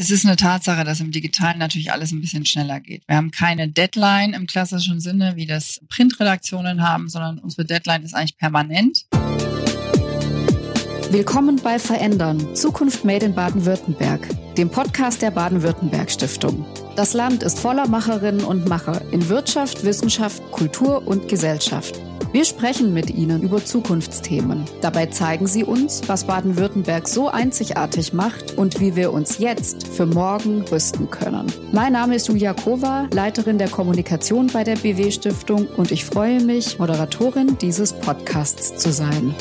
Es ist eine Tatsache, dass im Digitalen natürlich alles ein bisschen schneller geht. Wir haben keine Deadline im klassischen Sinne, wie das Printredaktionen haben, sondern unsere Deadline ist eigentlich permanent. Willkommen bei Verändern, Zukunft Made in Baden-Württemberg, dem Podcast der Baden-Württemberg Stiftung. Das Land ist voller Macherinnen und Macher in Wirtschaft, Wissenschaft, Kultur und Gesellschaft. Wir sprechen mit Ihnen über Zukunftsthemen. Dabei zeigen Sie uns, was Baden-Württemberg so einzigartig macht und wie wir uns jetzt für morgen rüsten können. Mein Name ist Julia Kova, Leiterin der Kommunikation bei der BW Stiftung und ich freue mich, Moderatorin dieses Podcasts zu sein.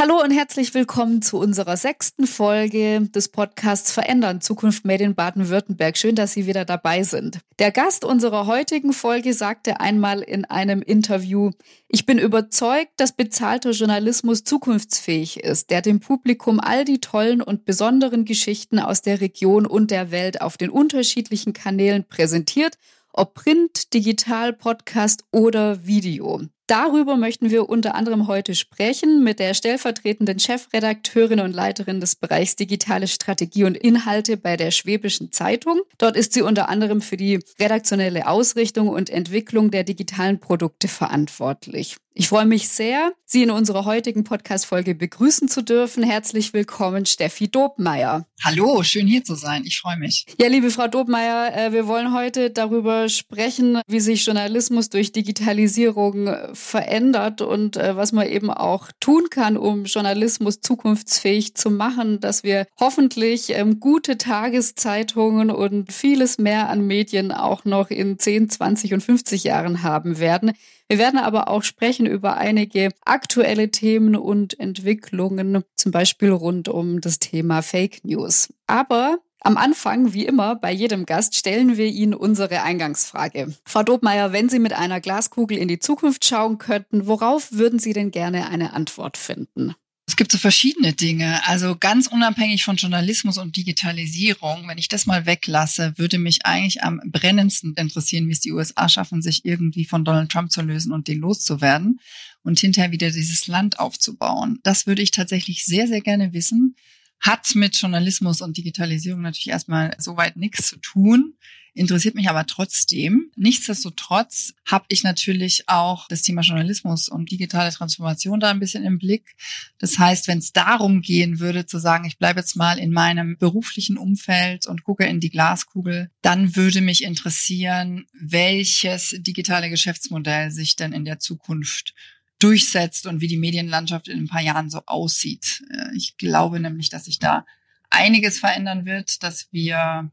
Hallo und herzlich willkommen zu unserer sechsten Folge des Podcasts Verändern Zukunft Made in Baden-Württemberg. Schön, dass Sie wieder dabei sind. Der Gast unserer heutigen Folge sagte einmal in einem Interview, ich bin überzeugt, dass bezahlter Journalismus zukunftsfähig ist, der dem Publikum all die tollen und besonderen Geschichten aus der Region und der Welt auf den unterschiedlichen Kanälen präsentiert ob Print, Digital, Podcast oder Video. Darüber möchten wir unter anderem heute sprechen mit der stellvertretenden Chefredakteurin und Leiterin des Bereichs Digitale Strategie und Inhalte bei der Schwäbischen Zeitung. Dort ist sie unter anderem für die redaktionelle Ausrichtung und Entwicklung der digitalen Produkte verantwortlich. Ich freue mich sehr, Sie in unserer heutigen Podcast-Folge begrüßen zu dürfen. Herzlich willkommen, Steffi Dobmeier. Hallo, schön hier zu sein. Ich freue mich. Ja, liebe Frau Dobmeier, äh, wir wollen heute darüber sprechen, wie sich Journalismus durch Digitalisierung verändert und äh, was man eben auch tun kann, um Journalismus zukunftsfähig zu machen, dass wir hoffentlich ähm, gute Tageszeitungen und vieles mehr an Medien auch noch in 10, 20 und 50 Jahren haben werden. Wir werden aber auch sprechen über einige aktuelle Themen und Entwicklungen, zum Beispiel rund um das Thema Fake News. Aber am Anfang, wie immer, bei jedem Gast stellen wir Ihnen unsere Eingangsfrage. Frau Dobmeier, wenn Sie mit einer Glaskugel in die Zukunft schauen könnten, worauf würden Sie denn gerne eine Antwort finden? Es gibt so verschiedene Dinge. Also ganz unabhängig von Journalismus und Digitalisierung, wenn ich das mal weglasse, würde mich eigentlich am brennendsten interessieren, wie es die USA schaffen, sich irgendwie von Donald Trump zu lösen und den loszuwerden und hinterher wieder dieses Land aufzubauen. Das würde ich tatsächlich sehr, sehr gerne wissen. Hat mit Journalismus und Digitalisierung natürlich erstmal soweit nichts zu tun interessiert mich aber trotzdem. Nichtsdestotrotz habe ich natürlich auch das Thema Journalismus und digitale Transformation da ein bisschen im Blick. Das heißt, wenn es darum gehen würde, zu sagen, ich bleibe jetzt mal in meinem beruflichen Umfeld und gucke in die Glaskugel, dann würde mich interessieren, welches digitale Geschäftsmodell sich denn in der Zukunft durchsetzt und wie die Medienlandschaft in ein paar Jahren so aussieht. Äh, ich glaube nämlich, dass sich da einiges verändern wird, dass wir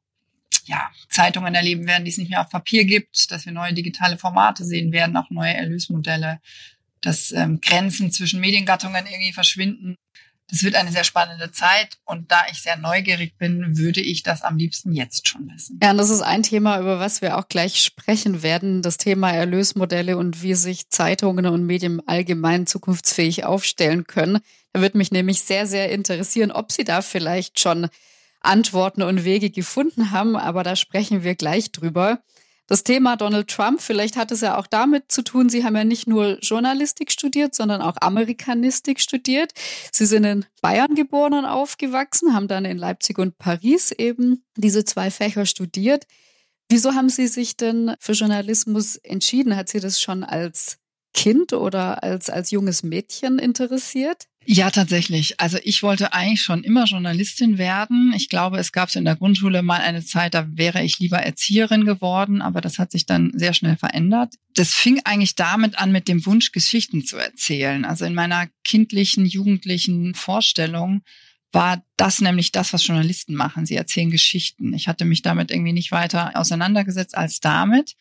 ja, Zeitungen erleben werden, die es nicht mehr auf Papier gibt, dass wir neue digitale Formate sehen werden, auch neue Erlösmodelle, dass ähm, Grenzen zwischen Mediengattungen irgendwie verschwinden. Das wird eine sehr spannende Zeit und da ich sehr neugierig bin, würde ich das am liebsten jetzt schon wissen. Ja, und das ist ein Thema, über was wir auch gleich sprechen werden, das Thema Erlösmodelle und wie sich Zeitungen und Medien allgemein zukunftsfähig aufstellen können. Da würde mich nämlich sehr, sehr interessieren, ob Sie da vielleicht schon Antworten und Wege gefunden haben, aber da sprechen wir gleich drüber. Das Thema Donald Trump, vielleicht hat es ja auch damit zu tun, Sie haben ja nicht nur Journalistik studiert, sondern auch Amerikanistik studiert. Sie sind in Bayern geboren und aufgewachsen, haben dann in Leipzig und Paris eben diese zwei Fächer studiert. Wieso haben Sie sich denn für Journalismus entschieden? Hat Sie das schon als Kind oder als, als junges Mädchen interessiert? Ja, tatsächlich. Also ich wollte eigentlich schon immer Journalistin werden. Ich glaube, es gab so in der Grundschule mal eine Zeit, da wäre ich lieber Erzieherin geworden, aber das hat sich dann sehr schnell verändert. Das fing eigentlich damit an, mit dem Wunsch, Geschichten zu erzählen. Also in meiner kindlichen, jugendlichen Vorstellung war das nämlich das, was Journalisten machen. Sie erzählen Geschichten. Ich hatte mich damit irgendwie nicht weiter auseinandergesetzt als damit.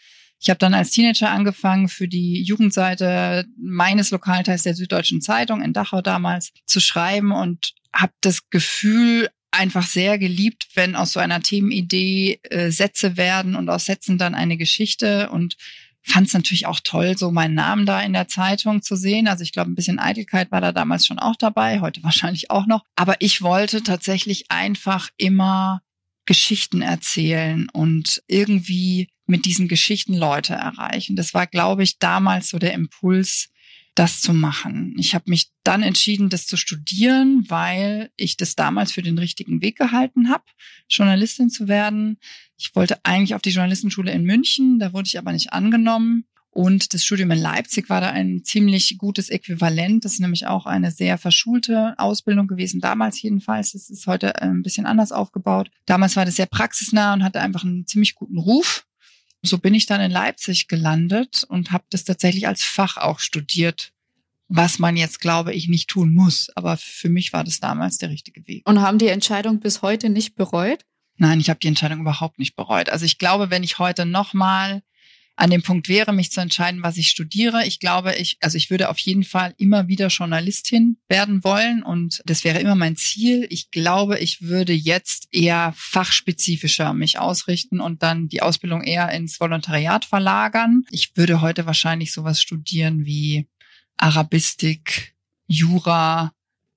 Ich habe dann als Teenager angefangen, für die Jugendseite meines Lokalteils der Süddeutschen Zeitung in Dachau damals zu schreiben und habe das Gefühl einfach sehr geliebt, wenn aus so einer Themenidee äh, Sätze werden und aus Sätzen dann eine Geschichte und fand es natürlich auch toll, so meinen Namen da in der Zeitung zu sehen. Also ich glaube, ein bisschen Eitelkeit war da damals schon auch dabei, heute wahrscheinlich auch noch. Aber ich wollte tatsächlich einfach immer Geschichten erzählen und irgendwie mit diesen Geschichten Leute erreichen. Das war, glaube ich, damals so der Impuls, das zu machen. Ich habe mich dann entschieden, das zu studieren, weil ich das damals für den richtigen Weg gehalten habe, Journalistin zu werden. Ich wollte eigentlich auf die Journalistenschule in München, da wurde ich aber nicht angenommen. Und das Studium in Leipzig war da ein ziemlich gutes Äquivalent. Das ist nämlich auch eine sehr verschulte Ausbildung gewesen, damals jedenfalls. Das ist heute äh, ein bisschen anders aufgebaut. Damals war das sehr praxisnah und hatte einfach einen ziemlich guten Ruf. So bin ich dann in Leipzig gelandet und habe das tatsächlich als Fach auch studiert, was man jetzt, glaube ich, nicht tun muss. Aber für mich war das damals der richtige Weg. Und haben die Entscheidung bis heute nicht bereut? Nein, ich habe die Entscheidung überhaupt nicht bereut. Also ich glaube, wenn ich heute nochmal an dem Punkt wäre, mich zu entscheiden, was ich studiere. Ich glaube, ich, also ich würde auf jeden Fall immer wieder Journalistin werden wollen und das wäre immer mein Ziel. Ich glaube, ich würde jetzt eher fachspezifischer mich ausrichten und dann die Ausbildung eher ins Volontariat verlagern. Ich würde heute wahrscheinlich sowas studieren wie Arabistik, Jura,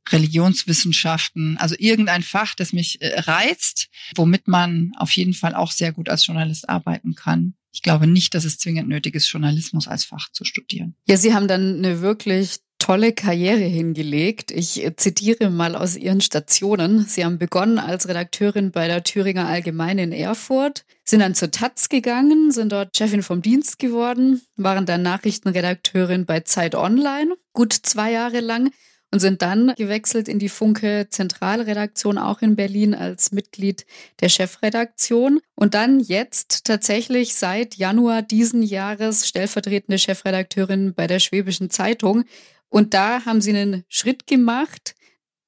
Religionswissenschaften, also irgendein Fach, das mich äh, reizt, womit man auf jeden Fall auch sehr gut als Journalist arbeiten kann ich glaube nicht, dass es zwingend nötig ist, Journalismus als Fach zu studieren. Ja, Sie haben dann eine wirklich tolle Karriere hingelegt. Ich zitiere mal aus Ihren Stationen. Sie haben begonnen als Redakteurin bei der Thüringer Allgemeine in Erfurt, sind dann zur Taz gegangen, sind dort Chefin vom Dienst geworden, waren dann Nachrichtenredakteurin bei Zeit Online, gut zwei Jahre lang und sind dann gewechselt in die Funke Zentralredaktion auch in Berlin als Mitglied der Chefredaktion und dann jetzt tatsächlich seit Januar diesen Jahres stellvertretende Chefredakteurin bei der Schwäbischen Zeitung. Und da haben sie einen Schritt gemacht,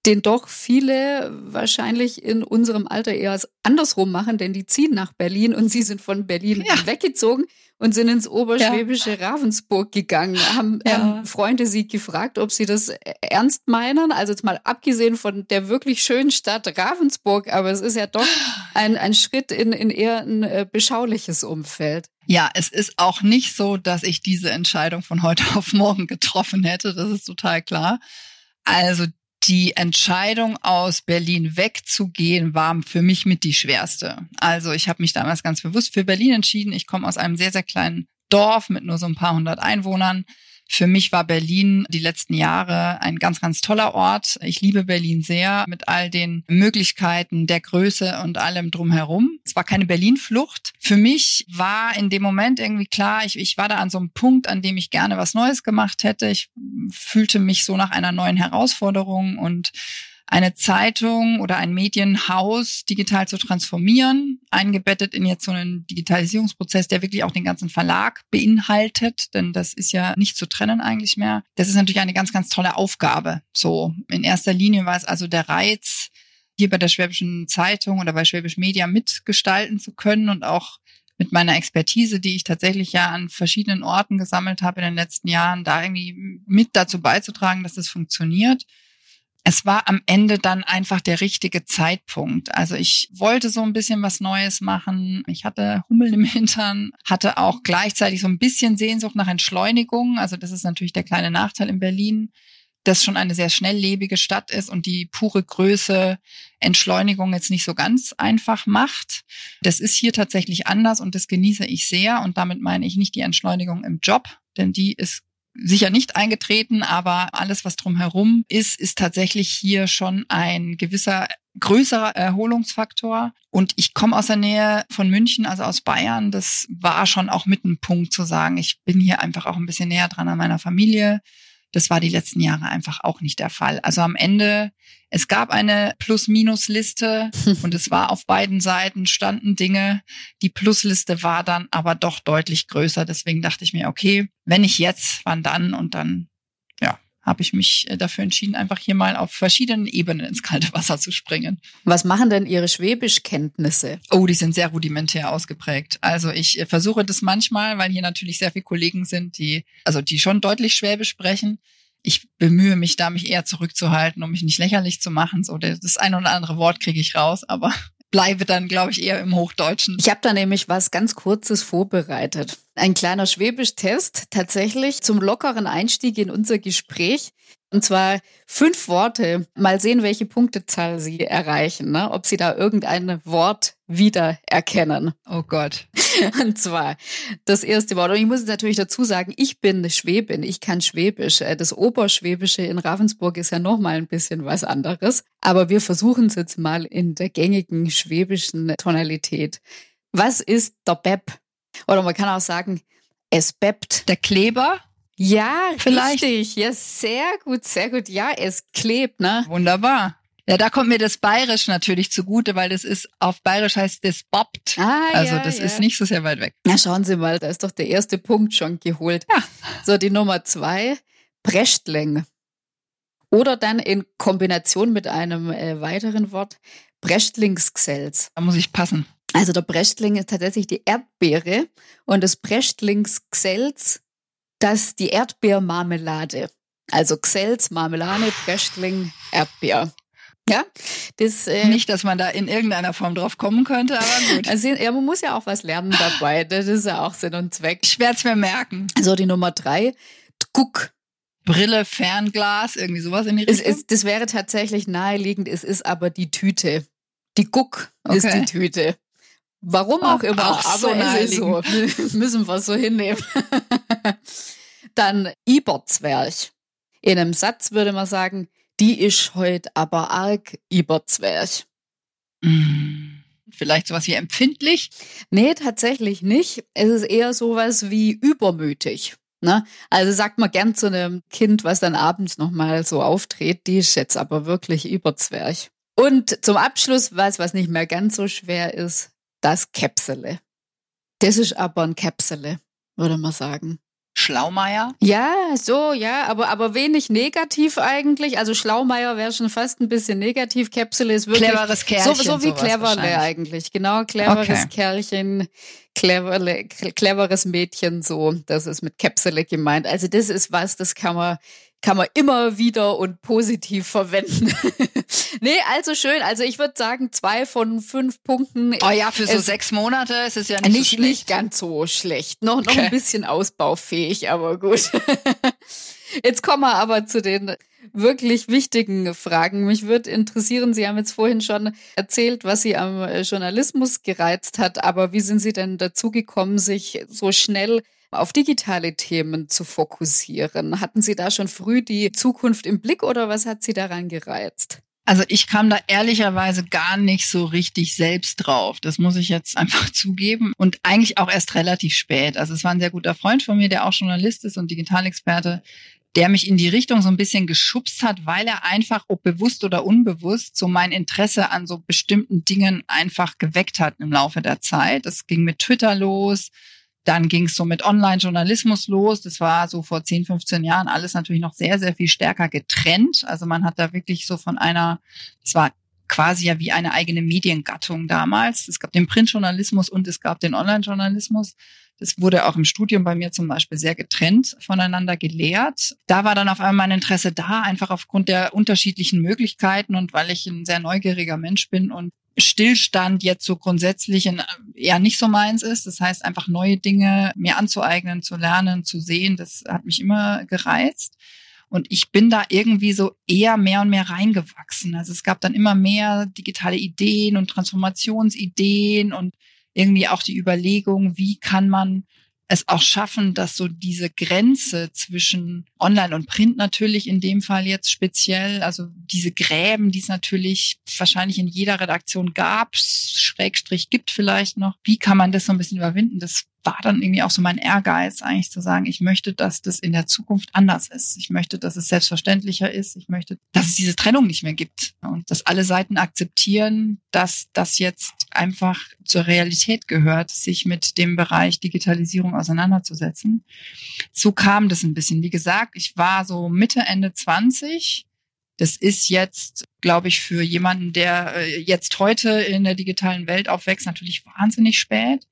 den doch viele wahrscheinlich in unserem Alter eher andersrum machen, denn die ziehen nach Berlin und sie sind von Berlin ja. weggezogen und sind ins oberschwäbische ja. Ravensburg gegangen. Haben, ja. haben Freunde sie gefragt, ob sie das ernst meinen. Also jetzt mal abgesehen von der wirklich schönen Stadt Ravensburg, aber es ist ja doch ein, ein Schritt in, in eher ein äh, beschauliches Umfeld. Ja, es ist auch nicht so, dass ich diese Entscheidung von heute auf morgen getroffen hätte. Das ist total klar. Also die Entscheidung aus Berlin wegzugehen war für mich mit die schwerste. Also ich habe mich damals ganz bewusst für Berlin entschieden. Ich komme aus einem sehr, sehr kleinen Dorf mit nur so ein paar hundert Einwohnern. Für mich war Berlin die letzten Jahre ein ganz, ganz toller Ort. Ich liebe Berlin sehr mit all den Möglichkeiten der Größe und allem drumherum. Es war keine Berlin-Flucht. Für mich war in dem Moment irgendwie klar, ich, ich war da an so einem Punkt, an dem ich gerne was Neues gemacht hätte. Ich fühlte mich so nach einer neuen Herausforderung und eine Zeitung oder ein Medienhaus digital zu transformieren, eingebettet in jetzt so einen Digitalisierungsprozess, der wirklich auch den ganzen Verlag beinhaltet, denn das ist ja nicht zu trennen eigentlich mehr. Das ist natürlich eine ganz, ganz tolle Aufgabe. So, in erster Linie war es also der Reiz, hier bei der Schwäbischen Zeitung oder bei Schwäbisch Media mitgestalten zu können und auch mit meiner Expertise, die ich tatsächlich ja an verschiedenen Orten gesammelt habe in den letzten Jahren, da irgendwie mit dazu beizutragen, dass das funktioniert es war am Ende dann einfach der richtige Zeitpunkt. Also ich wollte so ein bisschen was Neues machen. Ich hatte Hummel im Hintern, hatte auch gleichzeitig so ein bisschen Sehnsucht nach Entschleunigung. Also das ist natürlich der kleine Nachteil in Berlin, dass schon eine sehr schnelllebige Stadt ist und die pure Größe Entschleunigung jetzt nicht so ganz einfach macht. Das ist hier tatsächlich anders und das genieße ich sehr. Und damit meine ich nicht die Entschleunigung im Job, denn die ist sicher nicht eingetreten, aber alles, was drumherum ist, ist tatsächlich hier schon ein gewisser größerer Erholungsfaktor. Und ich komme aus der Nähe von München, also aus Bayern. Das war schon auch mit ein Punkt zu sagen, ich bin hier einfach auch ein bisschen näher dran an meiner Familie. Das war die letzten Jahre einfach auch nicht der Fall. Also am Ende, es gab eine Plus-Minus-Liste und es war auf beiden Seiten standen Dinge. Die Plusliste war dann aber doch deutlich größer. Deswegen dachte ich mir, okay, wenn nicht jetzt, wann dann? Und dann habe ich mich äh, dafür entschieden, einfach hier mal auf verschiedenen Ebenen ins kalte Wasser zu springen. Was machen denn Ihre Schwäbischkenntnisse? Oh, die sind sehr rudimentär ausgeprägt. Also ich äh, versuche das manchmal, weil hier natürlich sehr viele Kollegen sind, die, also die schon deutlich Schwäbisch sprechen. Ich bemühe mich da, mich eher zurückzuhalten, um mich nicht lächerlich zu machen. So, das ein oder andere Wort kriege ich raus, aber bleibe dann, glaube ich, eher im Hochdeutschen. Ich habe da nämlich was ganz Kurzes vorbereitet. Ein kleiner Schwäbisch-Test, tatsächlich zum lockeren Einstieg in unser Gespräch. Und zwar fünf Worte. Mal sehen, welche Punktezahl Sie erreichen, ne? ob Sie da irgendein Wort wiedererkennen. Oh Gott. Und zwar das erste Wort. Und ich muss natürlich dazu sagen, ich bin Schwäbin, ich kann Schwäbisch. Äh, das Oberschwäbische in Ravensburg ist ja nochmal ein bisschen was anderes. Aber wir versuchen es jetzt mal in der gängigen schwäbischen Tonalität. Was ist der Beb? Oder man kann auch sagen, es bebt. Der Kleber? Ja, Vielleicht. richtig. Ja, sehr gut, sehr gut. Ja, es klebt, ne? Wunderbar. Ja, da kommt mir das Bayerisch natürlich zugute, weil das ist, auf Bayerisch heißt das bobbt. Ah, also ja, das ja. ist nicht so sehr weit weg. Na, schauen Sie mal, da ist doch der erste Punkt schon geholt. Ja. So, die Nummer zwei, Brechtling. Oder dann in Kombination mit einem äh, weiteren Wort, Brechtlingsgsells. Da muss ich passen. Also der Brechtling ist tatsächlich die Erdbeere und das Brechtlingsgsells das die Erdbeermarmelade. Also Xels, Marmelade, Brechtling, Erdbeer. Ja, das äh, nicht, dass man da in irgendeiner Form drauf kommen könnte, aber gut. Also ja, man muss ja auch was lernen dabei. Das ist ja auch Sinn und Zweck. Ich werde es mir merken. So die Nummer drei, Guck. Brille, Fernglas, irgendwie sowas in die Richtung. Ist, das wäre tatsächlich naheliegend. Es ist aber die Tüte. Die Guck okay. ist die Tüte. Warum auch, immer, auch aber so es ist so. Müssen wir so hinnehmen. Dann Iberzwerch. In einem Satz würde man sagen, die ist heute aber arg Iberzwerch. Mm, vielleicht sowas wie empfindlich? Nee, tatsächlich nicht. Es ist eher sowas wie übermütig. Ne? Also sagt man gern zu einem Kind, was dann abends nochmal so auftritt, die ist jetzt aber wirklich Überzwerch. Und zum Abschluss, was, was nicht mehr ganz so schwer ist, das Käpsele. Das ist aber ein Käpsele, würde man sagen. Schlaumeier? Ja, so, ja, aber, aber wenig negativ eigentlich. Also Schlaumeier wäre schon fast ein bisschen negativ. Käpsele ist wirklich. Cleveres Kerlchen. So, so wie Cleverle eigentlich. Genau, cleveres okay. Kerlchen, cleverle, cleveres Mädchen, so. Das ist mit Käpsele gemeint. Also das ist was, das kann man kann man immer wieder und positiv verwenden. nee, also schön. Also ich würde sagen, zwei von fünf Punkten. Oh ja, für so es sechs Monate ist es ja nicht, nicht so schlecht. Nicht ganz so schlecht. Noch, noch ein bisschen ausbaufähig, aber gut. Jetzt kommen wir aber zu den wirklich wichtigen Fragen. Mich würde interessieren, Sie haben jetzt vorhin schon erzählt, was Sie am Journalismus gereizt hat, aber wie sind Sie denn dazu gekommen, sich so schnell auf digitale Themen zu fokussieren. Hatten Sie da schon früh die Zukunft im Blick oder was hat Sie daran gereizt? Also ich kam da ehrlicherweise gar nicht so richtig selbst drauf. Das muss ich jetzt einfach zugeben. Und eigentlich auch erst relativ spät. Also es war ein sehr guter Freund von mir, der auch Journalist ist und Digitalexperte, der mich in die Richtung so ein bisschen geschubst hat, weil er einfach, ob bewusst oder unbewusst, so mein Interesse an so bestimmten Dingen einfach geweckt hat im Laufe der Zeit. Das ging mit Twitter los. Dann ging es so mit Online-Journalismus los. Das war so vor 10, 15 Jahren alles natürlich noch sehr, sehr viel stärker getrennt. Also man hat da wirklich so von einer, es war quasi ja wie eine eigene Mediengattung damals. Es gab den Printjournalismus und es gab den Online-Journalismus. Das wurde auch im Studium bei mir zum Beispiel sehr getrennt voneinander gelehrt. Da war dann auf einmal mein Interesse da, einfach aufgrund der unterschiedlichen Möglichkeiten und weil ich ein sehr neugieriger Mensch bin und Stillstand jetzt so grundsätzlich eher nicht so meins ist. Das heißt, einfach neue Dinge mir anzueignen, zu lernen, zu sehen, das hat mich immer gereizt. Und ich bin da irgendwie so eher mehr und mehr reingewachsen. Also es gab dann immer mehr digitale Ideen und Transformationsideen und irgendwie auch die Überlegung, wie kann man es auch schaffen, dass so diese Grenze zwischen Online und Print natürlich in dem Fall jetzt speziell, also diese Gräben, die es natürlich wahrscheinlich in jeder Redaktion gab, Schrägstrich gibt vielleicht noch, wie kann man das so ein bisschen überwinden? Das war dann irgendwie auch so mein Ehrgeiz, eigentlich zu sagen, ich möchte, dass das in der Zukunft anders ist. Ich möchte, dass es selbstverständlicher ist. Ich möchte, dass es diese Trennung nicht mehr gibt und dass alle Seiten akzeptieren, dass das jetzt einfach zur Realität gehört, sich mit dem Bereich Digitalisierung auseinanderzusetzen. So kam das ein bisschen. Wie gesagt, ich war so Mitte, Ende 20. Das ist jetzt, glaube ich, für jemanden, der äh, jetzt heute in der digitalen Welt aufwächst, natürlich wahnsinnig spät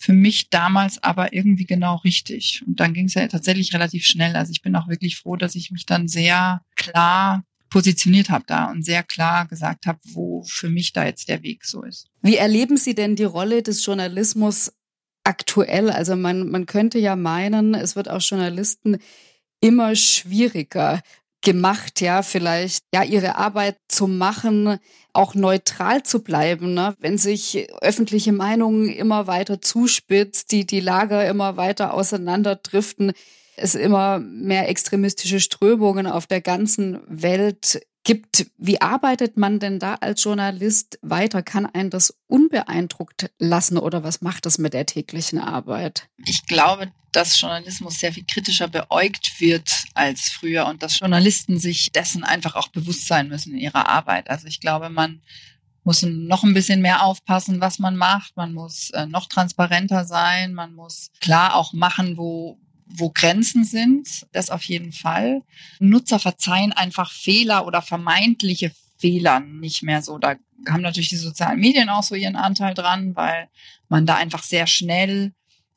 für mich damals aber irgendwie genau richtig. Und dann ging es ja tatsächlich relativ schnell. Also ich bin auch wirklich froh, dass ich mich dann sehr klar positioniert habe da und sehr klar gesagt habe, wo für mich da jetzt der Weg so ist. Wie erleben Sie denn die Rolle des Journalismus aktuell? Also man, man könnte ja meinen, es wird auch Journalisten immer schwieriger. Gemacht, ja, vielleicht ja ihre Arbeit zu machen, auch neutral zu bleiben, ne? wenn sich öffentliche Meinungen immer weiter zuspitzt, die die Lager immer weiter auseinanderdriften, es immer mehr extremistische Strömungen auf der ganzen Welt gibt. Wie arbeitet man denn da als Journalist weiter? Kann einen das unbeeindruckt lassen oder was macht das mit der täglichen Arbeit? Ich glaube, dass Journalismus sehr viel kritischer beäugt wird als früher und dass Journalisten sich dessen einfach auch bewusst sein müssen in ihrer Arbeit. Also ich glaube, man muss noch ein bisschen mehr aufpassen, was man macht. Man muss äh, noch transparenter sein. Man muss klar auch machen, wo, wo Grenzen sind, das auf jeden Fall. Nutzer verzeihen einfach Fehler oder vermeintliche Fehler nicht mehr so. Da haben natürlich die sozialen Medien auch so ihren Anteil dran, weil man da einfach sehr schnell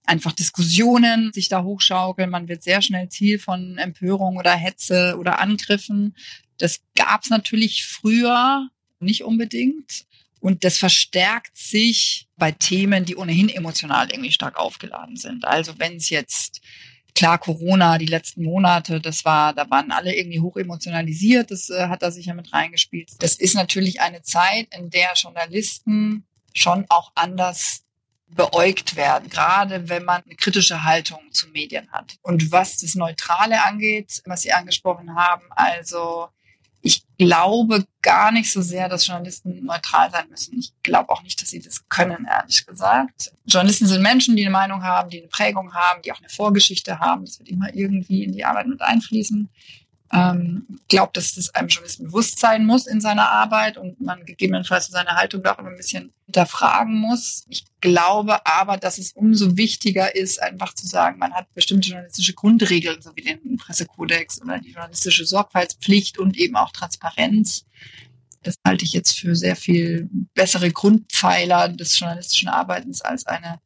einfach Diskussionen sich da hochschaukeln. Man wird sehr schnell Ziel von Empörung oder Hetze oder Angriffen. Das gab es natürlich früher nicht unbedingt. Und das verstärkt sich bei Themen, die ohnehin emotional irgendwie stark aufgeladen sind. Also wenn es jetzt klar, Corona, die letzten Monate, das war, da waren alle irgendwie hoch emotionalisiert, das äh, hat da sicher mit reingespielt. Das ist natürlich eine Zeit, in der Journalisten schon auch anders beäugt werden, gerade wenn man eine kritische Haltung zu Medien hat. Und was das Neutrale angeht, was Sie angesprochen haben, also ich glaube gar nicht so sehr, dass Journalisten neutral sein müssen. Ich glaube auch nicht, dass sie das können, ehrlich gesagt. Journalisten sind Menschen, die eine Meinung haben, die eine Prägung haben, die auch eine Vorgeschichte haben. Das wird immer irgendwie in die Arbeit mit einfließen ähm, glaubt, dass das einem Journalisten bewusst sein muss in seiner Arbeit und man gegebenenfalls seine Haltung da auch ein bisschen hinterfragen muss. Ich glaube aber, dass es umso wichtiger ist, einfach zu sagen, man hat bestimmte journalistische Grundregeln, so wie den Pressekodex oder die journalistische Sorgfaltspflicht und eben auch Transparenz. Das halte ich jetzt für sehr viel bessere Grundpfeiler des journalistischen Arbeitens als eine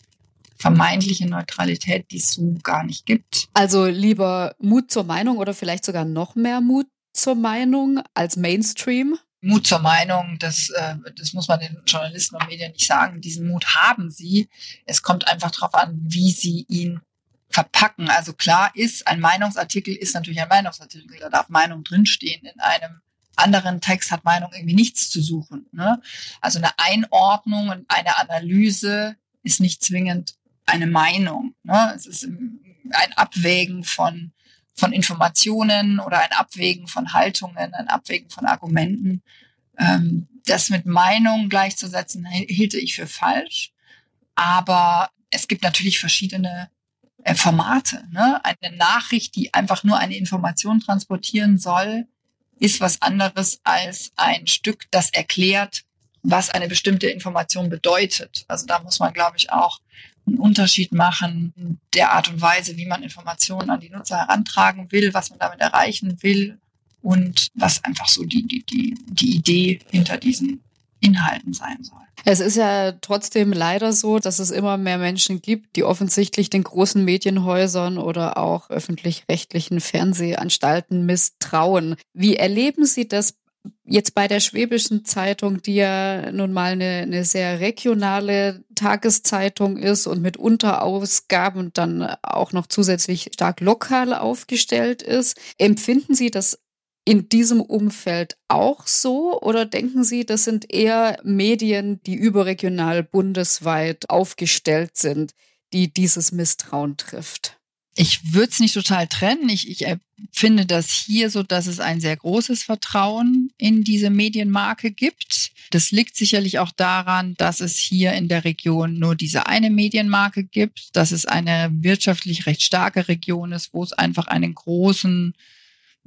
vermeintliche Neutralität, die es so gar nicht gibt. Also lieber Mut zur Meinung oder vielleicht sogar noch mehr Mut zur Meinung als Mainstream? Mut zur Meinung, das, äh, das muss man den Journalisten und Medien nicht sagen. Diesen Mut haben sie. Es kommt einfach darauf an, wie sie ihn verpacken. Also klar ist, ein Meinungsartikel ist natürlich ein Meinungsartikel. Da darf Meinung drinstehen. In einem anderen Text hat Meinung irgendwie nichts zu suchen. Ne? Also eine Einordnung und eine Analyse ist nicht zwingend eine Meinung. Ne? Es ist ein Abwägen von, von Informationen oder ein Abwägen von Haltungen, ein Abwägen von Argumenten. Ähm, das mit Meinung gleichzusetzen, hielte ich für falsch. Aber es gibt natürlich verschiedene äh, Formate. Ne? Eine Nachricht, die einfach nur eine Information transportieren soll, ist was anderes als ein Stück, das erklärt, was eine bestimmte Information bedeutet. Also da muss man, glaube ich, auch einen Unterschied machen, der Art und Weise, wie man Informationen an die Nutzer herantragen will, was man damit erreichen will und was einfach so die, die, die, die Idee hinter diesen Inhalten sein soll. Es ist ja trotzdem leider so, dass es immer mehr Menschen gibt, die offensichtlich den großen Medienhäusern oder auch öffentlich-rechtlichen Fernsehanstalten misstrauen. Wie erleben Sie das jetzt bei der Schwäbischen Zeitung, die ja nun mal eine, eine sehr regionale Tageszeitung ist und mit Unterausgaben dann auch noch zusätzlich stark lokal aufgestellt ist, empfinden Sie das in diesem Umfeld auch so oder denken Sie, das sind eher Medien, die überregional bundesweit aufgestellt sind, die dieses Misstrauen trifft? Ich würde es nicht total trennen. Ich, ich finde das hier so, dass es ein sehr großes Vertrauen in diese Medienmarke gibt. Das liegt sicherlich auch daran, dass es hier in der Region nur diese eine Medienmarke gibt, dass es eine wirtschaftlich recht starke Region ist, wo es einfach einen großen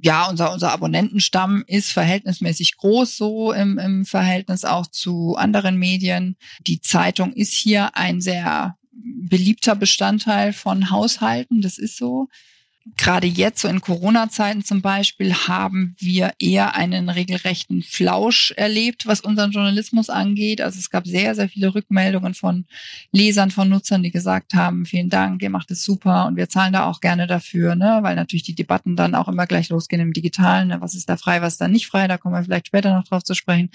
ja, unser, unser Abonnentenstamm ist verhältnismäßig groß, so im, im Verhältnis auch zu anderen Medien. Die Zeitung ist hier ein sehr beliebter Bestandteil von Haushalten. Das ist so. Gerade jetzt, so in Corona-Zeiten zum Beispiel, haben wir eher einen regelrechten Flausch erlebt, was unseren Journalismus angeht. Also es gab sehr, sehr viele Rückmeldungen von Lesern, von Nutzern, die gesagt haben, vielen Dank, ihr macht es super und wir zahlen da auch gerne dafür, ne? weil natürlich die Debatten dann auch immer gleich losgehen im Digitalen. Ne? Was ist da frei, was ist da nicht frei? Da kommen wir vielleicht später noch drauf zu sprechen.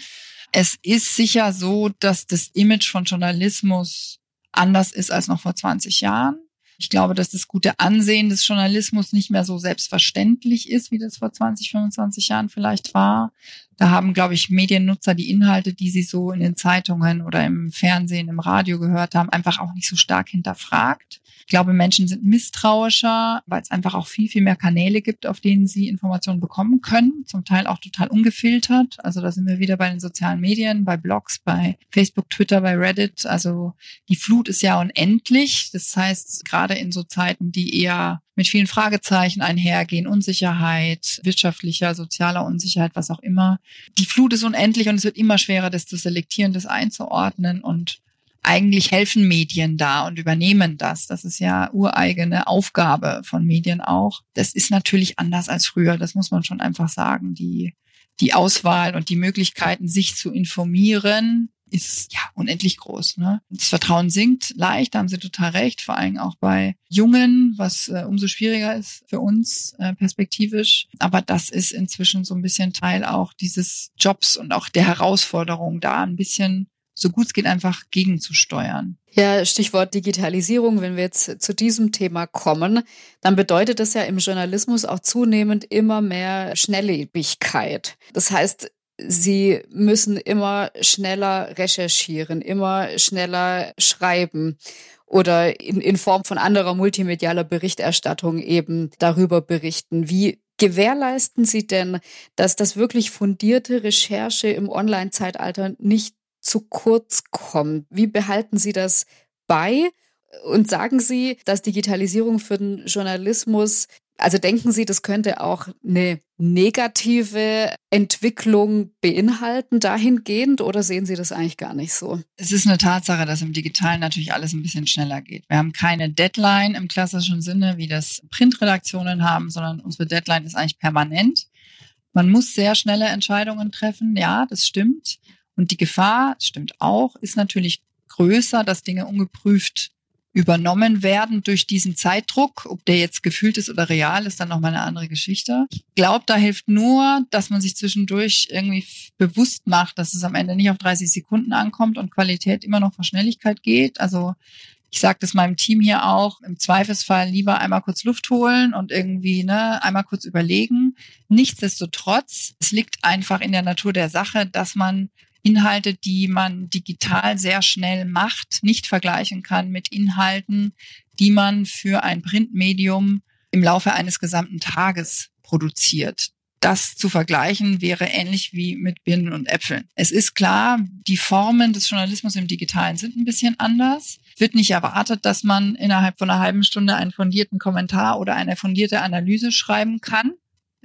Es ist sicher so, dass das Image von Journalismus anders ist als noch vor 20 Jahren. Ich glaube, dass das gute Ansehen des Journalismus nicht mehr so selbstverständlich ist, wie das vor 20, 25 Jahren vielleicht war. Da haben, glaube ich, Mediennutzer die Inhalte, die sie so in den Zeitungen oder im Fernsehen, im Radio gehört haben, einfach auch nicht so stark hinterfragt. Ich glaube, Menschen sind misstrauischer, weil es einfach auch viel, viel mehr Kanäle gibt, auf denen sie Informationen bekommen können, zum Teil auch total ungefiltert. Also da sind wir wieder bei den sozialen Medien, bei Blogs, bei Facebook, Twitter, bei Reddit. Also die Flut ist ja unendlich. Das heißt, gerade in so Zeiten, die eher mit vielen Fragezeichen einhergehen, Unsicherheit, wirtschaftlicher, sozialer Unsicherheit, was auch immer. Die Flut ist unendlich und es wird immer schwerer, das zu selektieren, das einzuordnen und eigentlich helfen Medien da und übernehmen das. Das ist ja ureigene Aufgabe von Medien auch. Das ist natürlich anders als früher. Das muss man schon einfach sagen. Die, die Auswahl und die Möglichkeiten, sich zu informieren, ist ja unendlich groß. Ne? Das Vertrauen sinkt leicht, da haben Sie total recht, vor allem auch bei Jungen, was äh, umso schwieriger ist für uns äh, perspektivisch. Aber das ist inzwischen so ein bisschen Teil auch dieses Jobs und auch der Herausforderung, da ein bisschen so gut es geht einfach gegenzusteuern. Ja, Stichwort Digitalisierung. Wenn wir jetzt zu diesem Thema kommen, dann bedeutet das ja im Journalismus auch zunehmend immer mehr Schnelllebigkeit. Das heißt, Sie müssen immer schneller recherchieren, immer schneller schreiben oder in, in Form von anderer multimedialer Berichterstattung eben darüber berichten. Wie gewährleisten Sie denn, dass das wirklich fundierte Recherche im Online-Zeitalter nicht zu kurz kommt. Wie behalten Sie das bei? Und sagen Sie, dass Digitalisierung für den Journalismus, also denken Sie, das könnte auch eine negative Entwicklung beinhalten dahingehend oder sehen Sie das eigentlich gar nicht so? Es ist eine Tatsache, dass im Digitalen natürlich alles ein bisschen schneller geht. Wir haben keine Deadline im klassischen Sinne, wie das Printredaktionen haben, sondern unsere Deadline ist eigentlich permanent. Man muss sehr schnelle Entscheidungen treffen. Ja, das stimmt. Und die Gefahr, stimmt auch, ist natürlich größer, dass Dinge ungeprüft übernommen werden durch diesen Zeitdruck. Ob der jetzt gefühlt ist oder real, ist dann nochmal eine andere Geschichte. Ich glaube, da hilft nur, dass man sich zwischendurch irgendwie bewusst macht, dass es am Ende nicht auf 30 Sekunden ankommt und Qualität immer noch vor Schnelligkeit geht. Also ich sage das meinem Team hier auch, im Zweifelsfall lieber einmal kurz Luft holen und irgendwie ne, einmal kurz überlegen. Nichtsdestotrotz, es liegt einfach in der Natur der Sache, dass man Inhalte, die man digital sehr schnell macht, nicht vergleichen kann mit Inhalten, die man für ein Printmedium im Laufe eines gesamten Tages produziert. Das zu vergleichen wäre ähnlich wie mit Birnen und Äpfeln. Es ist klar, die Formen des Journalismus im Digitalen sind ein bisschen anders. Wird nicht erwartet, dass man innerhalb von einer halben Stunde einen fundierten Kommentar oder eine fundierte Analyse schreiben kann.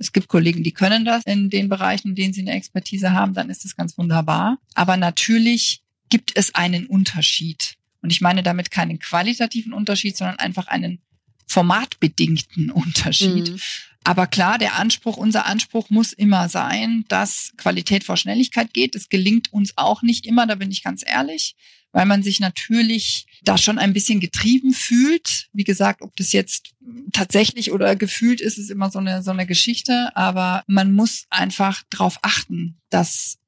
Es gibt Kollegen, die können das in den Bereichen, in denen sie eine Expertise haben, dann ist das ganz wunderbar. Aber natürlich gibt es einen Unterschied. Und ich meine damit keinen qualitativen Unterschied, sondern einfach einen formatbedingten Unterschied. Mhm. Aber klar, der Anspruch, unser Anspruch muss immer sein, dass Qualität vor Schnelligkeit geht. Es gelingt uns auch nicht immer, da bin ich ganz ehrlich weil man sich natürlich da schon ein bisschen getrieben fühlt. Wie gesagt, ob das jetzt tatsächlich oder gefühlt ist, ist immer so eine, so eine Geschichte. Aber man muss einfach darauf achten, dass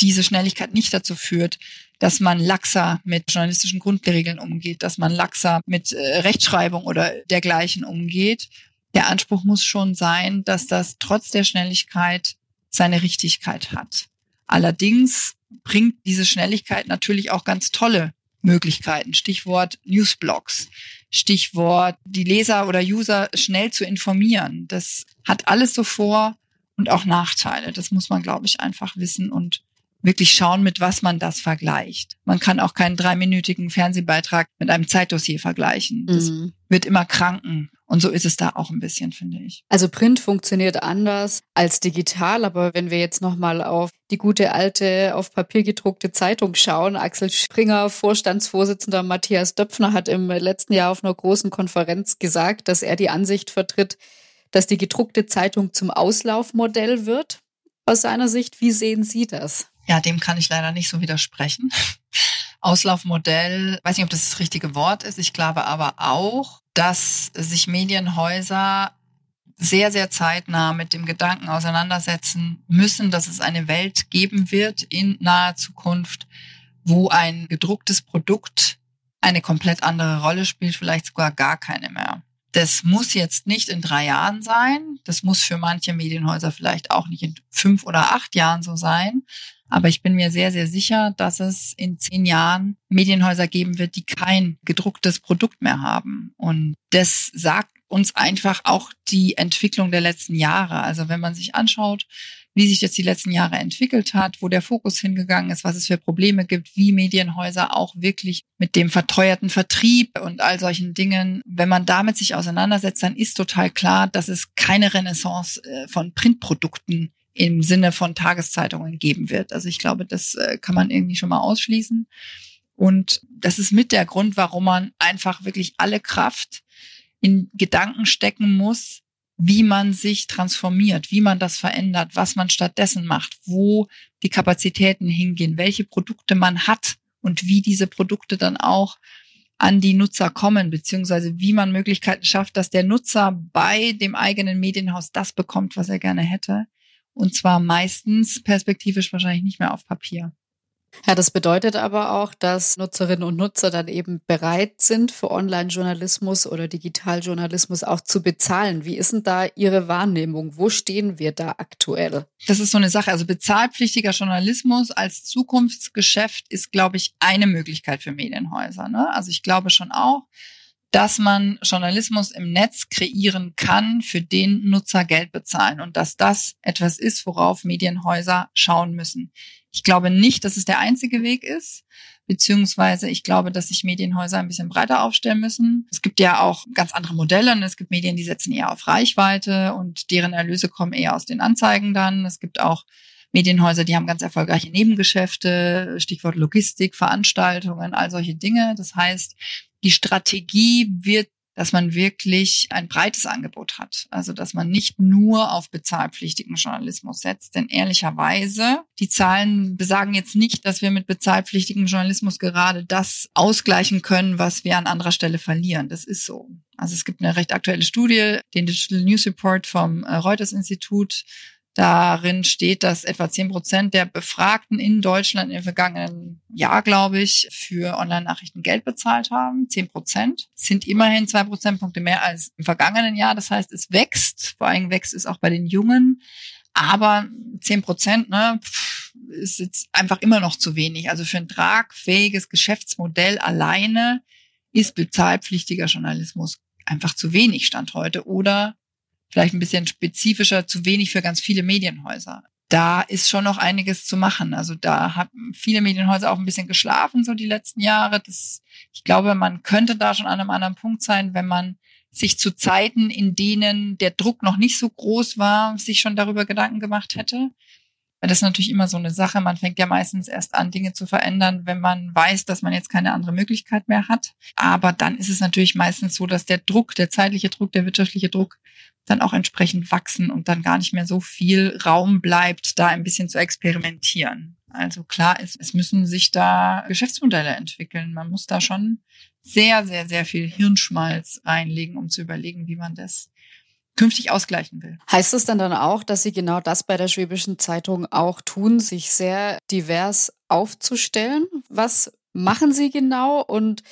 diese Schnelligkeit nicht dazu führt, dass man laxer mit journalistischen Grundregeln umgeht, dass man laxer mit äh, Rechtschreibung oder dergleichen umgeht. Der Anspruch muss schon sein, dass das trotz der Schnelligkeit seine Richtigkeit hat. Allerdings bringt diese Schnelligkeit natürlich auch ganz tolle Möglichkeiten. Stichwort Newsblogs. Stichwort die Leser oder User schnell zu informieren. Das hat alles so Vor- und auch Nachteile. Das muss man, glaube ich, einfach wissen und wirklich schauen, mit was man das vergleicht. Man kann auch keinen dreiminütigen Fernsehbeitrag mit einem Zeitdossier vergleichen. Das mhm. wird immer kranken. Und so ist es da auch ein bisschen, finde ich. Also Print funktioniert anders als digital, aber wenn wir jetzt nochmal auf die gute alte, auf Papier gedruckte Zeitung schauen, Axel Springer, Vorstandsvorsitzender Matthias Döpfner, hat im letzten Jahr auf einer großen Konferenz gesagt, dass er die Ansicht vertritt, dass die gedruckte Zeitung zum Auslaufmodell wird. Aus seiner Sicht, wie sehen Sie das? Ja, dem kann ich leider nicht so widersprechen. Auslaufmodell, weiß nicht, ob das das richtige Wort ist. Ich glaube aber auch, dass sich Medienhäuser sehr, sehr zeitnah mit dem Gedanken auseinandersetzen müssen, dass es eine Welt geben wird in naher Zukunft, wo ein gedrucktes Produkt eine komplett andere Rolle spielt, vielleicht sogar gar keine mehr. Das muss jetzt nicht in drei Jahren sein. Das muss für manche Medienhäuser vielleicht auch nicht in fünf oder acht Jahren so sein. Aber ich bin mir sehr, sehr sicher, dass es in zehn Jahren Medienhäuser geben wird, die kein gedrucktes Produkt mehr haben. Und das sagt uns einfach auch die Entwicklung der letzten Jahre. Also wenn man sich anschaut, wie sich das die letzten Jahre entwickelt hat, wo der Fokus hingegangen ist, was es für Probleme gibt, wie Medienhäuser auch wirklich mit dem verteuerten Vertrieb und all solchen Dingen, wenn man damit sich auseinandersetzt, dann ist total klar, dass es keine Renaissance äh, von Printprodukten im Sinne von Tageszeitungen geben wird. Also ich glaube, das äh, kann man irgendwie schon mal ausschließen. Und das ist mit der Grund, warum man einfach wirklich alle Kraft in Gedanken stecken muss, wie man sich transformiert, wie man das verändert, was man stattdessen macht, wo die Kapazitäten hingehen, welche Produkte man hat und wie diese Produkte dann auch an die Nutzer kommen, beziehungsweise wie man Möglichkeiten schafft, dass der Nutzer bei dem eigenen Medienhaus das bekommt, was er gerne hätte. Und zwar meistens perspektivisch wahrscheinlich nicht mehr auf Papier. Ja, das bedeutet aber auch, dass Nutzerinnen und Nutzer dann eben bereit sind, für Online-Journalismus oder Digitaljournalismus auch zu bezahlen. Wie ist denn da Ihre Wahrnehmung? Wo stehen wir da aktuell? Das ist so eine Sache. Also bezahlpflichtiger Journalismus als Zukunftsgeschäft ist, glaube ich, eine Möglichkeit für Medienhäuser. Ne? Also ich glaube schon auch, dass man Journalismus im Netz kreieren kann, für den Nutzer Geld bezahlen und dass das etwas ist, worauf Medienhäuser schauen müssen. Ich glaube nicht, dass es der einzige Weg ist, beziehungsweise ich glaube, dass sich Medienhäuser ein bisschen breiter aufstellen müssen. Es gibt ja auch ganz andere Modelle es gibt Medien, die setzen eher auf Reichweite und deren Erlöse kommen eher aus den Anzeigen dann. Es gibt auch Medienhäuser, die haben ganz erfolgreiche Nebengeschäfte, Stichwort Logistik, Veranstaltungen, all solche Dinge. Das heißt, die Strategie wird dass man wirklich ein breites Angebot hat. Also, dass man nicht nur auf bezahlpflichtigen Journalismus setzt. Denn ehrlicherweise, die Zahlen besagen jetzt nicht, dass wir mit bezahlpflichtigem Journalismus gerade das ausgleichen können, was wir an anderer Stelle verlieren. Das ist so. Also es gibt eine recht aktuelle Studie, den Digital News Report vom äh, Reuters Institut, Darin steht, dass etwa zehn Prozent der Befragten in Deutschland im vergangenen Jahr, glaube ich, für Online-Nachrichten Geld bezahlt haben. Zehn Prozent sind immerhin zwei Prozentpunkte mehr als im vergangenen Jahr. Das heißt, es wächst. Vor allem wächst es auch bei den Jungen. Aber zehn Prozent, ne, ist jetzt einfach immer noch zu wenig. Also für ein tragfähiges Geschäftsmodell alleine ist bezahlpflichtiger Journalismus einfach zu wenig Stand heute oder vielleicht ein bisschen spezifischer, zu wenig für ganz viele Medienhäuser. Da ist schon noch einiges zu machen. Also da haben viele Medienhäuser auch ein bisschen geschlafen so die letzten Jahre. Das, ich glaube, man könnte da schon an einem anderen Punkt sein, wenn man sich zu Zeiten, in denen der Druck noch nicht so groß war, sich schon darüber Gedanken gemacht hätte. Weil das ist natürlich immer so eine Sache. Man fängt ja meistens erst an, Dinge zu verändern, wenn man weiß, dass man jetzt keine andere Möglichkeit mehr hat. Aber dann ist es natürlich meistens so, dass der Druck, der zeitliche Druck, der wirtschaftliche Druck dann auch entsprechend wachsen und dann gar nicht mehr so viel Raum bleibt, da ein bisschen zu experimentieren. Also klar ist, es müssen sich da Geschäftsmodelle entwickeln. Man muss da schon sehr, sehr, sehr viel Hirnschmalz reinlegen, um zu überlegen, wie man das künftig ausgleichen will. Heißt das dann dann auch, dass Sie genau das bei der Schwäbischen Zeitung auch tun, sich sehr divers aufzustellen? Was machen Sie genau und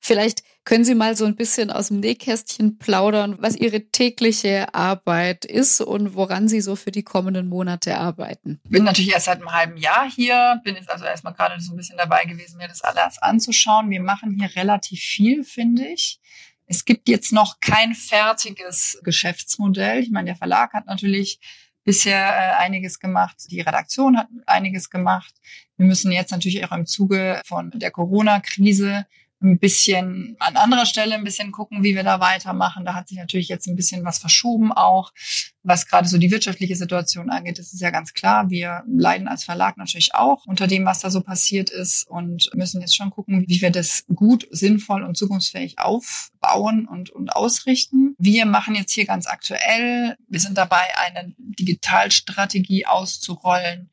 Vielleicht können Sie mal so ein bisschen aus dem Nähkästchen plaudern, was Ihre tägliche Arbeit ist und woran Sie so für die kommenden Monate arbeiten. Ich bin natürlich erst seit einem halben Jahr hier, bin jetzt also erstmal gerade so ein bisschen dabei gewesen, mir das alles anzuschauen. Wir machen hier relativ viel, finde ich. Es gibt jetzt noch kein fertiges Geschäftsmodell. Ich meine, der Verlag hat natürlich bisher äh, einiges gemacht, die Redaktion hat einiges gemacht. Wir müssen jetzt natürlich auch im Zuge von der Corona-Krise ein bisschen an anderer Stelle ein bisschen gucken, wie wir da weitermachen. Da hat sich natürlich jetzt ein bisschen was verschoben auch, was gerade so die wirtschaftliche Situation angeht. Das ist ja ganz klar. Wir leiden als Verlag natürlich auch unter dem, was da so passiert ist und müssen jetzt schon gucken, wie wir das gut, sinnvoll und zukunftsfähig aufbauen und, und ausrichten. Wir machen jetzt hier ganz aktuell, wir sind dabei, eine Digitalstrategie auszurollen,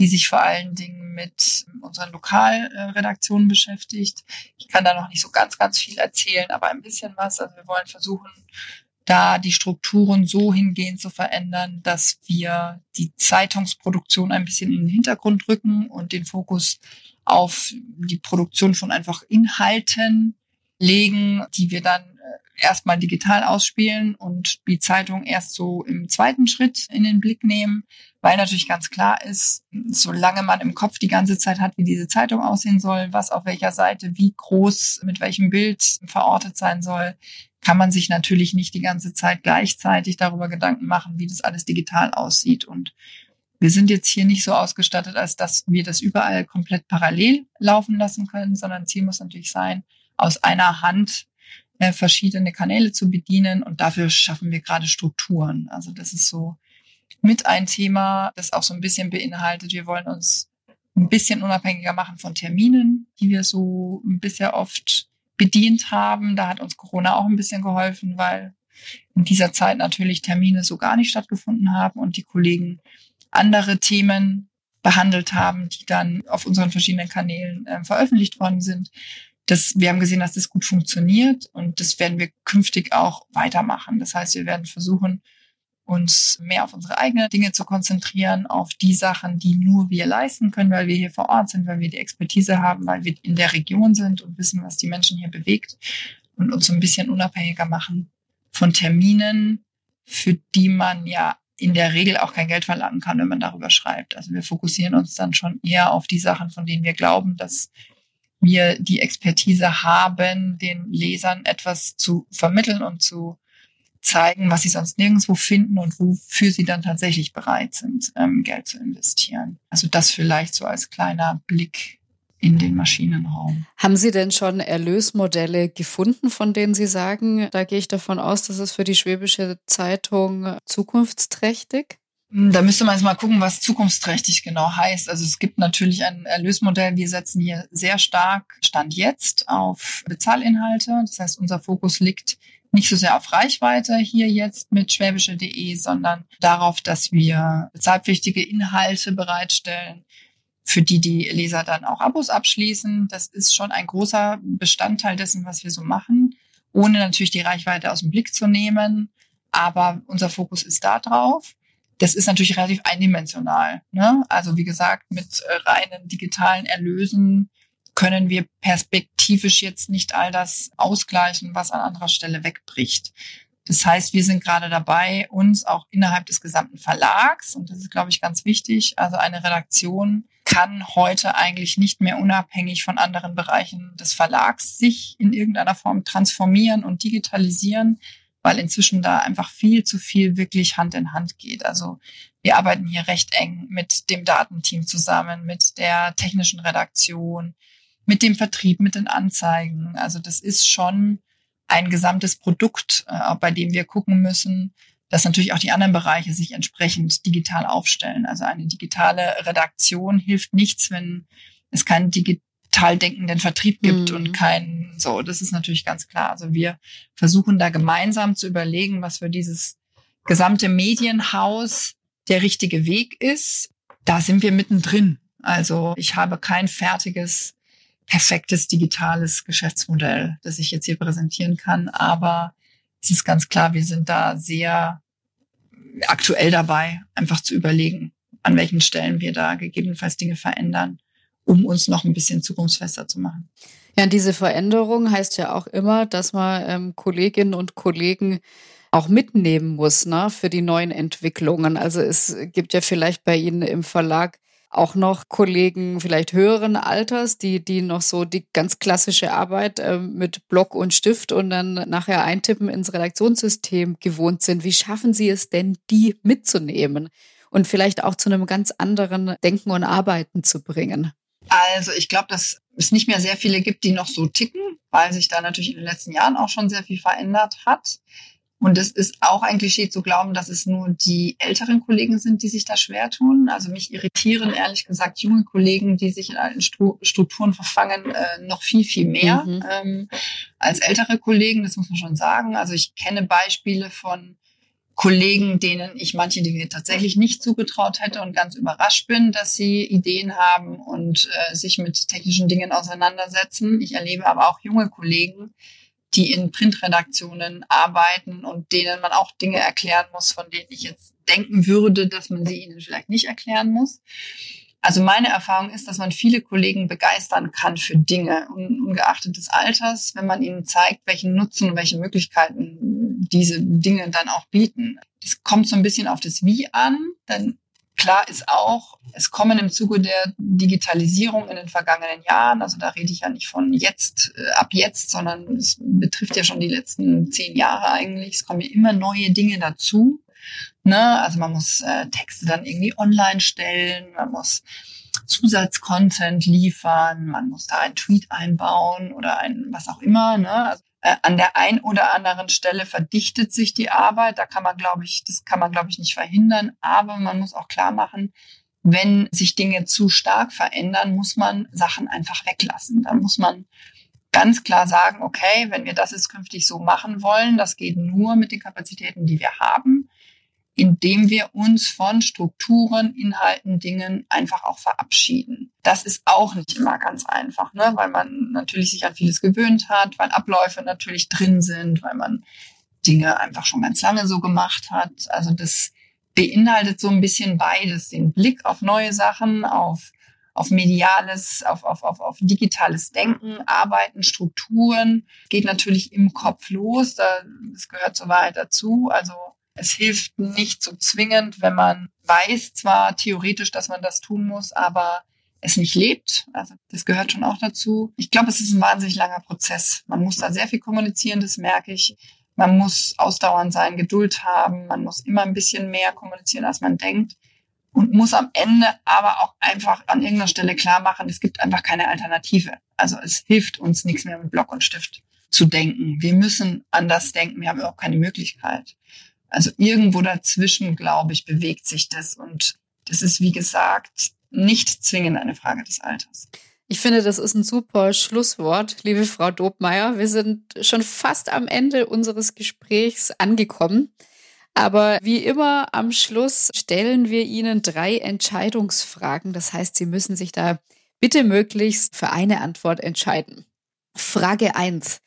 die sich vor allen Dingen mit unseren Lokalredaktionen beschäftigt. Ich kann da noch nicht so ganz, ganz viel erzählen, aber ein bisschen was. Also wir wollen versuchen, da die Strukturen so hingehend zu verändern, dass wir die Zeitungsproduktion ein bisschen in den Hintergrund rücken und den Fokus auf die Produktion von einfach Inhalten legen, die wir dann äh, erstmal digital ausspielen und die Zeitung erst so im zweiten Schritt in den Blick nehmen, weil natürlich ganz klar ist, solange man im Kopf die ganze Zeit hat, wie diese Zeitung aussehen soll, was auf welcher Seite, wie groß, mit welchem Bild verortet sein soll, kann man sich natürlich nicht die ganze Zeit gleichzeitig darüber Gedanken machen, wie das alles digital aussieht. Und wir sind jetzt hier nicht so ausgestattet, als dass wir das überall komplett parallel laufen lassen können, sondern Ziel muss natürlich sein, aus einer Hand äh, verschiedene Kanäle zu bedienen. Und dafür schaffen wir gerade Strukturen. Also das ist so mit ein Thema, das auch so ein bisschen beinhaltet. Wir wollen uns ein bisschen unabhängiger machen von Terminen, die wir so bisher oft bedient haben. Da hat uns Corona auch ein bisschen geholfen, weil in dieser Zeit natürlich Termine so gar nicht stattgefunden haben und die Kollegen andere Themen behandelt haben, die dann auf unseren verschiedenen Kanälen äh, veröffentlicht worden sind. Das, wir haben gesehen, dass das gut funktioniert und das werden wir künftig auch weitermachen. Das heißt, wir werden versuchen, uns mehr auf unsere eigenen Dinge zu konzentrieren, auf die Sachen, die nur wir leisten können, weil wir hier vor Ort sind, weil wir die Expertise haben, weil wir in der Region sind und wissen, was die Menschen hier bewegt und uns ein bisschen unabhängiger machen von Terminen, für die man ja in der Regel auch kein Geld verlangen kann, wenn man darüber schreibt. Also wir fokussieren uns dann schon eher auf die Sachen, von denen wir glauben, dass wir die Expertise haben, den Lesern etwas zu vermitteln und zu zeigen, was sie sonst nirgendwo finden und wofür sie dann tatsächlich bereit sind, ähm, Geld zu investieren. Also das vielleicht so als kleiner Blick in den Maschinenraum. Haben Sie denn schon Erlösmodelle gefunden, von denen Sie sagen, da gehe ich davon aus, dass es für die Schwäbische Zeitung zukunftsträchtig? Da müsste man jetzt mal gucken, was zukunftsträchtig genau heißt. Also es gibt natürlich ein Erlösmodell. Wir setzen hier sehr stark Stand jetzt auf Bezahlinhalte. Das heißt, unser Fokus liegt nicht so sehr auf Reichweite hier jetzt mit schwäbische.de, sondern darauf, dass wir bezahlpflichtige Inhalte bereitstellen, für die die Leser dann auch Abos abschließen. Das ist schon ein großer Bestandteil dessen, was wir so machen, ohne natürlich die Reichweite aus dem Blick zu nehmen. Aber unser Fokus ist da drauf. Das ist natürlich relativ eindimensional. Ne? Also wie gesagt, mit reinen digitalen Erlösen können wir perspektivisch jetzt nicht all das ausgleichen, was an anderer Stelle wegbricht. Das heißt, wir sind gerade dabei, uns auch innerhalb des gesamten Verlags, und das ist, glaube ich, ganz wichtig, also eine Redaktion kann heute eigentlich nicht mehr unabhängig von anderen Bereichen des Verlags sich in irgendeiner Form transformieren und digitalisieren, weil inzwischen da einfach viel zu viel wirklich Hand in Hand geht. Also wir arbeiten hier recht eng mit dem Datenteam zusammen, mit der technischen Redaktion, mit dem Vertrieb, mit den Anzeigen. Also das ist schon ein gesamtes Produkt, äh, bei dem wir gucken müssen, dass natürlich auch die anderen Bereiche sich entsprechend digital aufstellen. Also eine digitale Redaktion hilft nichts, wenn es keinen digital denkenden Vertrieb gibt mhm. und kein so. Das ist natürlich ganz klar. Also wir versuchen da gemeinsam zu überlegen, was für dieses gesamte Medienhaus der richtige Weg ist. Da sind wir mittendrin. Also ich habe kein fertiges perfektes digitales Geschäftsmodell, das ich jetzt hier präsentieren kann. Aber es ist ganz klar, wir sind da sehr aktuell dabei, einfach zu überlegen, an welchen Stellen wir da gegebenenfalls Dinge verändern, um uns noch ein bisschen zukunftsfester zu machen. Ja, diese Veränderung heißt ja auch immer, dass man ähm, Kolleginnen und Kollegen auch mitnehmen muss ne, für die neuen Entwicklungen. Also es gibt ja vielleicht bei Ihnen im Verlag auch noch Kollegen vielleicht höheren Alters, die, die noch so die ganz klassische Arbeit äh, mit Block und Stift und dann nachher eintippen ins Redaktionssystem gewohnt sind. Wie schaffen Sie es denn, die mitzunehmen und vielleicht auch zu einem ganz anderen Denken und Arbeiten zu bringen? Also ich glaube, dass es nicht mehr sehr viele gibt, die noch so ticken, weil sich da natürlich in den letzten Jahren auch schon sehr viel verändert hat. Und es ist auch ein Klischee zu glauben, dass es nur die älteren Kollegen sind, die sich da schwer tun. Also mich irritieren ehrlich gesagt junge Kollegen, die sich in alten Strukturen verfangen, äh, noch viel, viel mehr mhm. ähm, als ältere Kollegen. Das muss man schon sagen. Also ich kenne Beispiele von Kollegen, denen ich manche Dinge tatsächlich nicht zugetraut hätte und ganz überrascht bin, dass sie Ideen haben und äh, sich mit technischen Dingen auseinandersetzen. Ich erlebe aber auch junge Kollegen, die in Printredaktionen arbeiten und denen man auch Dinge erklären muss, von denen ich jetzt denken würde, dass man sie ihnen vielleicht nicht erklären muss. Also meine Erfahrung ist, dass man viele Kollegen begeistern kann für Dinge, ungeachtet des Alters, wenn man ihnen zeigt, welchen Nutzen und welche Möglichkeiten diese Dinge dann auch bieten. Das kommt so ein bisschen auf das Wie an, denn klar ist auch, es kommen im Zuge der Digitalisierung in den vergangenen Jahren, also da rede ich ja nicht von jetzt, äh, ab jetzt, sondern es betrifft ja schon die letzten zehn Jahre eigentlich. Es kommen ja immer neue Dinge dazu. Ne? Also man muss äh, Texte dann irgendwie online stellen, man muss Zusatzcontent liefern, man muss da einen Tweet einbauen oder ein was auch immer. Ne? Also, äh, an der ein oder anderen Stelle verdichtet sich die Arbeit. Da kann man, glaube ich, das kann man, glaube ich, nicht verhindern. Aber man muss auch klar machen, wenn sich Dinge zu stark verändern, muss man Sachen einfach weglassen. Da muss man ganz klar sagen, okay, wenn wir das jetzt künftig so machen wollen, das geht nur mit den Kapazitäten, die wir haben indem wir uns von Strukturen, Inhalten, Dingen einfach auch verabschieden. Das ist auch nicht immer ganz einfach, ne? weil man natürlich sich an vieles gewöhnt hat, weil Abläufe natürlich drin sind, weil man Dinge einfach schon ganz lange so gemacht hat. Also das beinhaltet so ein bisschen beides, den Blick auf neue Sachen, auf auf mediales, auf, auf, auf, auf digitales Denken, Arbeiten, Strukturen, geht natürlich im Kopf los. das gehört so weit dazu. Also es hilft nicht so zwingend, wenn man weiß zwar theoretisch, dass man das tun muss, aber es nicht lebt. Also das gehört schon auch dazu. Ich glaube, es ist ein wahnsinnig langer Prozess. Man muss da sehr viel kommunizieren, das merke ich. Man muss ausdauernd sein, Geduld haben. Man muss immer ein bisschen mehr kommunizieren, als man denkt. Und muss am Ende aber auch einfach an irgendeiner Stelle klar machen, es gibt einfach keine Alternative. Also es hilft uns nichts mehr mit Block und Stift zu denken. Wir müssen anders denken. Wir haben überhaupt keine Möglichkeit. Also irgendwo dazwischen, glaube ich, bewegt sich das. Und das ist, wie gesagt, nicht zwingend eine Frage des Alters. Ich finde, das ist ein super Schlusswort, liebe Frau Dobmeier. Wir sind schon fast am Ende unseres Gesprächs angekommen. Aber wie immer am Schluss stellen wir Ihnen drei Entscheidungsfragen. Das heißt, Sie müssen sich da bitte möglichst für eine Antwort entscheiden. Frage eins: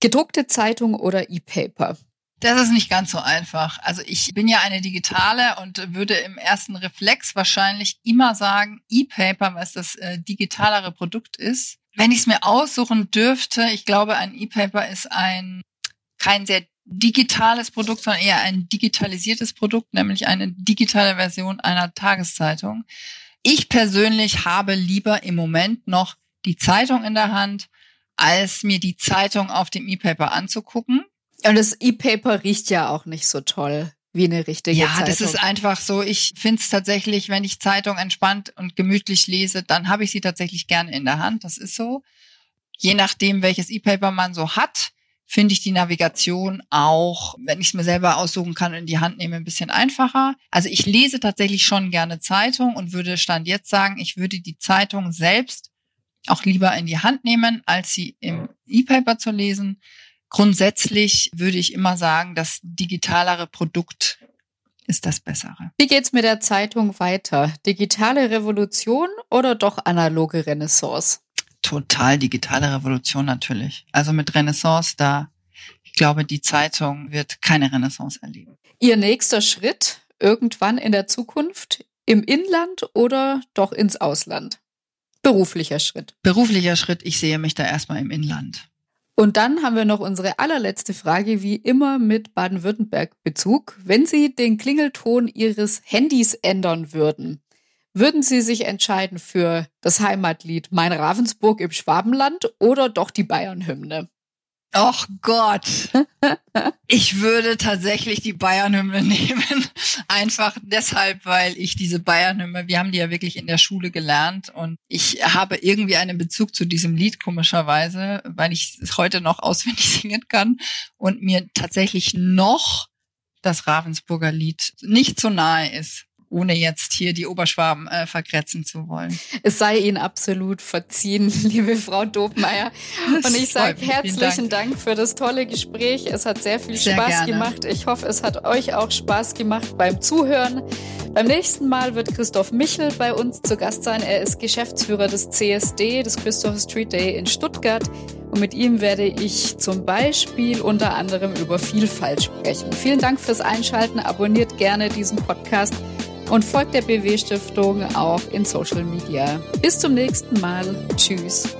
Gedruckte Zeitung oder E-Paper? Das ist nicht ganz so einfach. Also ich bin ja eine digitale und würde im ersten Reflex wahrscheinlich immer sagen E-Paper, weil es das äh, digitalere Produkt ist. Wenn ich es mir aussuchen dürfte, ich glaube, ein E-Paper ist ein kein sehr digitales Produkt, sondern eher ein digitalisiertes Produkt, nämlich eine digitale Version einer Tageszeitung. Ich persönlich habe lieber im Moment noch die Zeitung in der Hand, als mir die Zeitung auf dem E-Paper anzugucken. Und das E-Paper riecht ja auch nicht so toll wie eine richtige ja, Zeitung. Ja, das ist einfach so. Ich finde es tatsächlich, wenn ich Zeitung entspannt und gemütlich lese, dann habe ich sie tatsächlich gerne in der Hand. Das ist so. Je nachdem, welches E-Paper man so hat, finde ich die Navigation auch, wenn ich es mir selber aussuchen kann und in die Hand nehme, ein bisschen einfacher. Also ich lese tatsächlich schon gerne Zeitung und würde Stand jetzt sagen, ich würde die Zeitung selbst auch lieber in die Hand nehmen, als sie im E-Paper zu lesen. Grundsätzlich würde ich immer sagen, das digitalere Produkt ist das bessere. Wie geht's mit der Zeitung weiter? Digitale Revolution oder doch analoge Renaissance? Total digitale Revolution natürlich. Also mit Renaissance da, ich glaube, die Zeitung wird keine Renaissance erleben. Ihr nächster Schritt irgendwann in der Zukunft im Inland oder doch ins Ausland? Beruflicher Schritt. Beruflicher Schritt, ich sehe mich da erstmal im Inland. Und dann haben wir noch unsere allerletzte Frage, wie immer mit Baden-Württemberg-Bezug. Wenn Sie den Klingelton Ihres Handys ändern würden, würden Sie sich entscheiden für das Heimatlied Mein Ravensburg im Schwabenland oder doch die Bayern-Hymne? Och Gott. Ich würde tatsächlich die Bayern-Hymne nehmen. Einfach deshalb, weil ich diese Bayern-Hymne, wir haben die ja wirklich in der Schule gelernt und ich habe irgendwie einen Bezug zu diesem Lied, komischerweise, weil ich es heute noch auswendig singen kann und mir tatsächlich noch das Ravensburger Lied nicht so nahe ist ohne jetzt hier die Oberschwaben äh, verkretzen zu wollen. Es sei Ihnen absolut verziehen, liebe Frau Dobmeier. Und ich sage herzlichen Dank. Dank. für das tolle Gespräch. Es hat sehr viel sehr Spaß gerne. gemacht. Ich hoffe, es hat euch auch Spaß gemacht beim Zuhören. Beim nächsten Mal wird Christoph Michel bei uns zu Gast sein. Er ist Geschäftsführer des CSD, des Christopher Street Day in Stuttgart. Und mit ihm werde ich zum Beispiel unter anderem über Vielfalt sprechen. Vielen Dank fürs Einschalten. Abonniert gerne diesen Podcast und folgt der BW Stiftung auch in Social Media. Bis zum nächsten Mal. Tschüss.